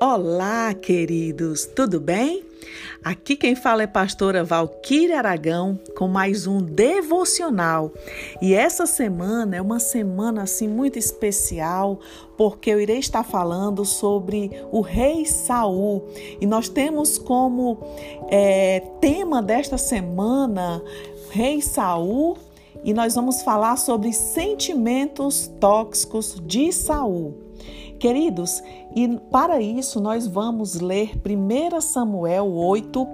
Olá, queridos, tudo bem? Aqui quem fala é pastora Valquíria Aragão com mais um devocional. E essa semana é uma semana assim muito especial, porque eu irei estar falando sobre o rei Saul. E nós temos como é, tema desta semana Rei Saul e nós vamos falar sobre sentimentos tóxicos de Saul. Queridos, e para isso nós vamos ler 1 Samuel 8,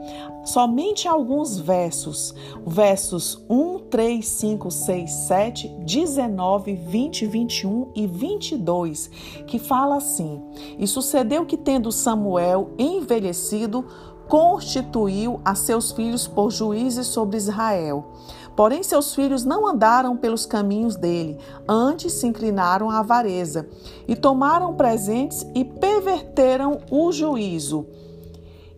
somente alguns versos, versos 1, 3, 5, 6, 7, 19, 20, 21 e 22, que fala assim: E sucedeu que, tendo Samuel envelhecido, constituiu a seus filhos por juízes sobre Israel. Porém, seus filhos não andaram pelos caminhos dele, antes se inclinaram à avareza, e tomaram presentes e perverteram o juízo.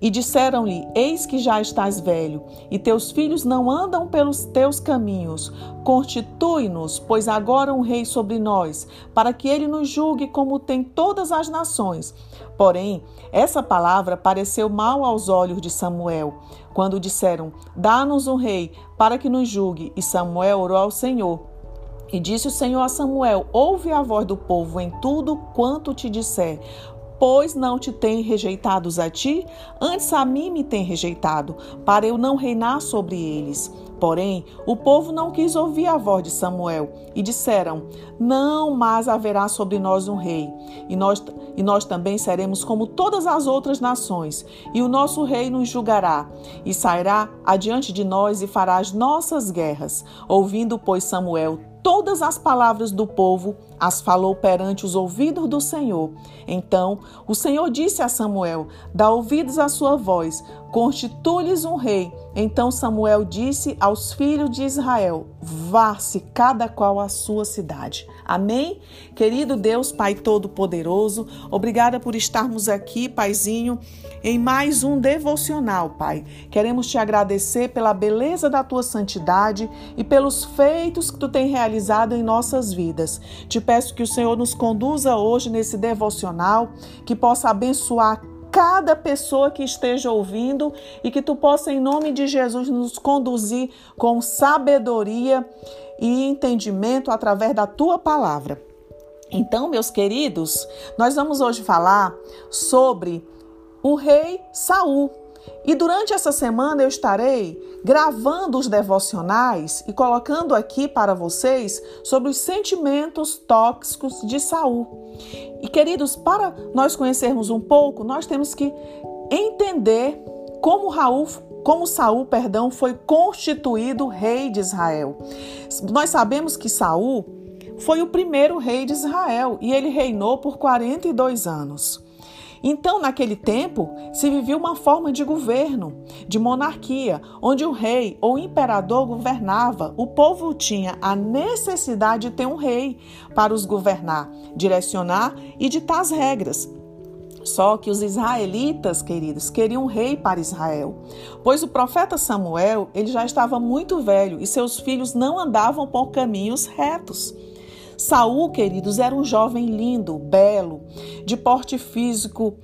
E disseram-lhe: Eis que já estás velho, e teus filhos não andam pelos teus caminhos. Constitui-nos, pois agora um rei sobre nós, para que ele nos julgue como tem todas as nações. Porém, essa palavra pareceu mal aos olhos de Samuel, quando disseram: Dá-nos um rei, para que nos julgue. E Samuel orou ao Senhor. E disse o Senhor a Samuel: Ouve a voz do povo em tudo quanto te disser, pois não te tem rejeitados a ti, antes a mim me tem rejeitado, para eu não reinar sobre eles. Porém, o povo não quis ouvir a voz de Samuel e disseram: Não mais haverá sobre nós um rei, e nós, e nós também seremos como todas as outras nações, e o nosso rei nos julgará, e sairá adiante de nós e fará as nossas guerras. Ouvindo, pois, Samuel todas as palavras do povo, as falou perante os ouvidos do Senhor. Então o Senhor disse a Samuel: Dá ouvidos à sua voz, constitui-lhes um rei. Então Samuel disse aos filhos de Israel: Vá-se cada qual à sua cidade. Amém? Querido Deus, Pai Todo-Poderoso, obrigada por estarmos aqui, Paizinho, em mais um devocional, Pai. Queremos te agradecer pela beleza da tua santidade e pelos feitos que tu tem realizado em nossas vidas. Te peço que o Senhor nos conduza hoje nesse devocional, que possa abençoar cada pessoa que esteja ouvindo e que tu possa, em nome de Jesus, nos conduzir com sabedoria e entendimento através da tua palavra. Então, meus queridos, nós vamos hoje falar sobre o rei Saul. E durante essa semana eu estarei gravando os devocionais e colocando aqui para vocês sobre os sentimentos tóxicos de Saul. E queridos, para nós conhecermos um pouco, nós temos que entender como Raul como Saul, perdão, foi constituído rei de Israel. Nós sabemos que Saul foi o primeiro rei de Israel e ele reinou por 42 anos. Então, naquele tempo, se vivia uma forma de governo, de monarquia, onde o rei ou imperador governava. O povo tinha a necessidade de ter um rei para os governar, direcionar e ditar as regras. Só que os israelitas, queridos, queriam um rei para Israel, pois o profeta Samuel ele já estava muito velho e seus filhos não andavam por caminhos retos. Saul, queridos, era um jovem lindo, belo, de porte físico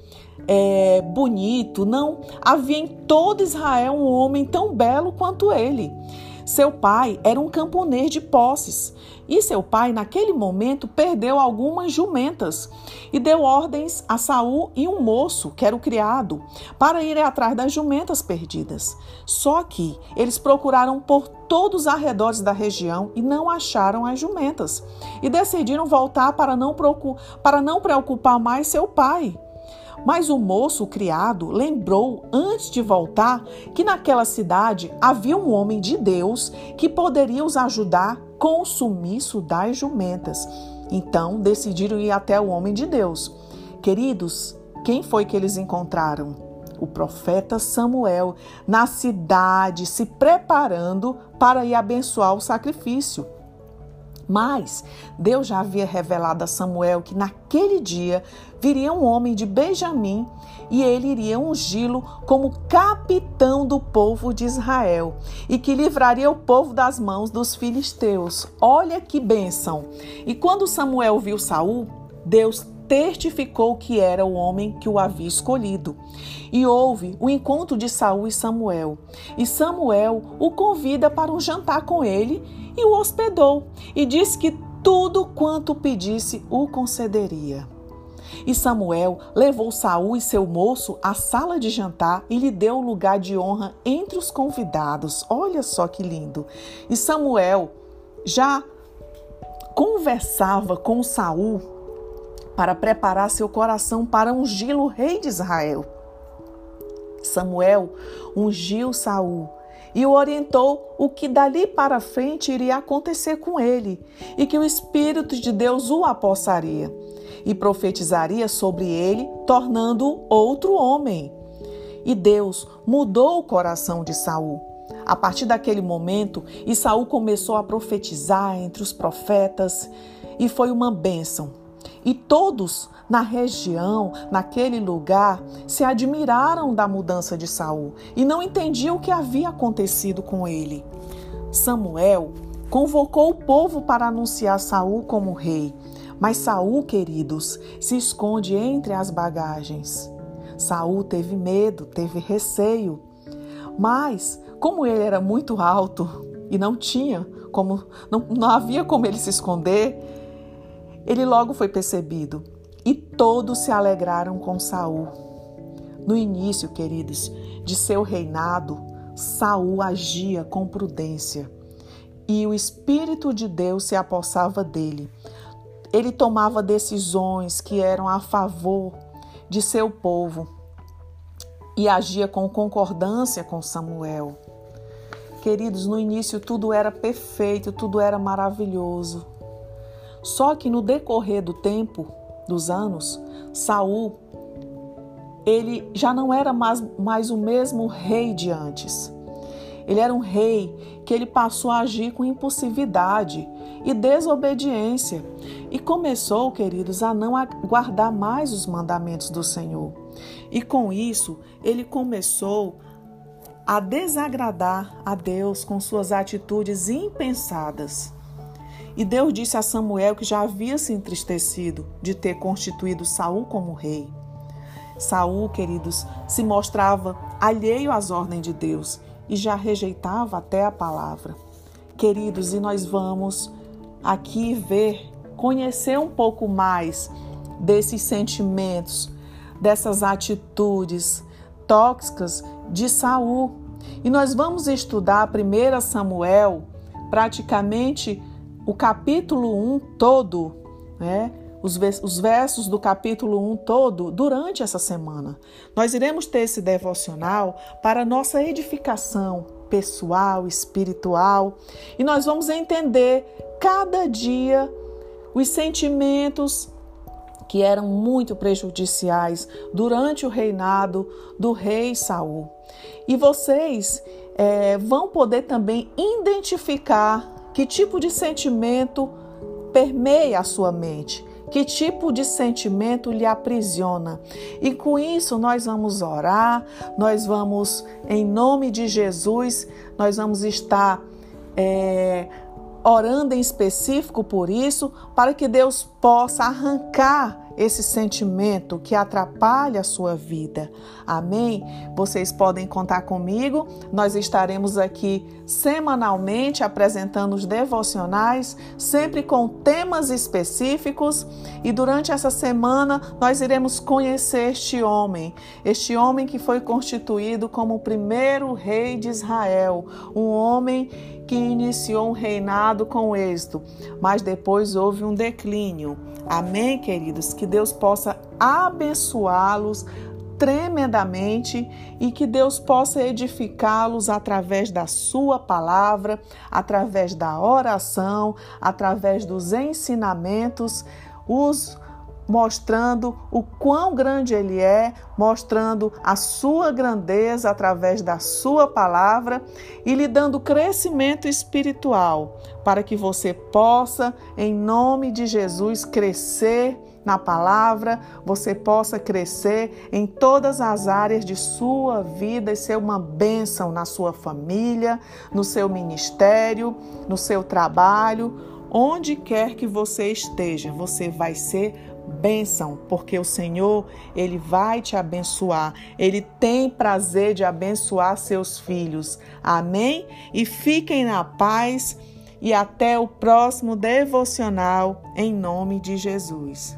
é, bonito. Não havia em todo Israel um homem tão belo quanto ele. Seu pai era um camponês de posses e seu pai, naquele momento, perdeu algumas jumentas e deu ordens a Saul e um moço, que era o criado, para irem atrás das jumentas perdidas. Só que eles procuraram por todos os arredores da região e não acharam as jumentas e decidiram voltar para não, para não preocupar mais seu pai. Mas o moço, o criado, lembrou antes de voltar que naquela cidade havia um homem de Deus que poderia os ajudar com o sumiço das jumentas. Então decidiram ir até o homem de Deus. Queridos, quem foi que eles encontraram? O profeta Samuel na cidade, se preparando para ir abençoar o sacrifício. Mas Deus já havia revelado a Samuel que naquele dia viria um homem de Benjamim e ele iria ungí-lo como capitão do povo de Israel e que livraria o povo das mãos dos filisteus. Olha que bênção! E quando Samuel viu Saul, Deus testificou que era o homem que o havia escolhido. E houve o encontro de Saul e Samuel. E Samuel o convida para um jantar com ele e o hospedou, e disse que tudo quanto pedisse o concederia. E Samuel levou Saul e seu moço à sala de jantar e lhe deu lugar de honra entre os convidados. Olha só que lindo. E Samuel já conversava com Saul para preparar seu coração para ungí-lo rei de Israel. Samuel ungiu Saul e o orientou o que dali para frente iria acontecer com ele e que o Espírito de Deus o apossaria e profetizaria sobre ele, tornando-o outro homem. E Deus mudou o coração de Saul. A partir daquele momento, e Saul começou a profetizar entre os profetas, e foi uma bênção. E todos na região, naquele lugar, se admiraram da mudança de Saul e não entendiam o que havia acontecido com ele. Samuel convocou o povo para anunciar Saul como rei, mas Saul, queridos, se esconde entre as bagagens. Saul teve medo, teve receio. Mas, como ele era muito alto e não tinha como não, não havia como ele se esconder, ele logo foi percebido e todos se alegraram com Saul. No início, queridos, de seu reinado, Saul agia com prudência e o espírito de Deus se apossava dele, ele tomava decisões que eram a favor de seu povo e agia com concordância com Samuel. Queridos, no início tudo era perfeito, tudo era maravilhoso. Só que no decorrer do tempo, dos anos, Saul ele já não era mais, mais o mesmo rei de antes. Ele era um rei que ele passou a agir com impulsividade e desobediência e começou, queridos, a não guardar mais os mandamentos do Senhor. E com isso, ele começou a desagradar a Deus com suas atitudes impensadas. E Deus disse a Samuel que já havia se entristecido de ter constituído Saul como rei. Saul, queridos, se mostrava alheio às ordens de Deus e já rejeitava até a palavra. Queridos, e nós vamos aqui ver, conhecer um pouco mais desses sentimentos, dessas atitudes tóxicas de Saul. E nós vamos estudar 1 Samuel, praticamente o capítulo 1 todo, né? os, versos do capítulo 1 todo durante essa semana. Nós iremos ter esse devocional para nossa edificação pessoal, espiritual, e nós vamos entender cada dia os sentimentos que eram muito prejudiciais durante o reinado do rei Saul. E vocês é, vão poder também identificar que tipo de sentimento permeia a sua mente. Que tipo de sentimento lhe aprisiona? E com isso nós vamos orar, nós vamos, em nome de Jesus, nós vamos estar é, orando em específico por isso, para que Deus possa arrancar esse sentimento que atrapalha a sua vida. Amém? Vocês podem contar comigo. Nós estaremos aqui semanalmente apresentando os devocionais, sempre com temas específicos. E durante essa semana nós iremos conhecer este homem, este homem que foi constituído como o primeiro rei de Israel, um homem que iniciou um reinado com êxito, mas depois houve um declínio. Amém, queridos? Que Deus possa abençoá-los tremendamente e que Deus possa edificá-los através da Sua palavra, através da oração, através dos ensinamentos, os mostrando o quão grande Ele é, mostrando a sua grandeza através da sua palavra e lhe dando crescimento espiritual, para que você possa, em nome de Jesus, crescer na palavra, você possa crescer em todas as áreas de sua vida e ser uma bênção na sua família, no seu ministério, no seu trabalho, onde quer que você esteja, você vai ser bênção, porque o Senhor, ele vai te abençoar. Ele tem prazer de abençoar seus filhos. Amém? E fiquem na paz e até o próximo devocional em nome de Jesus.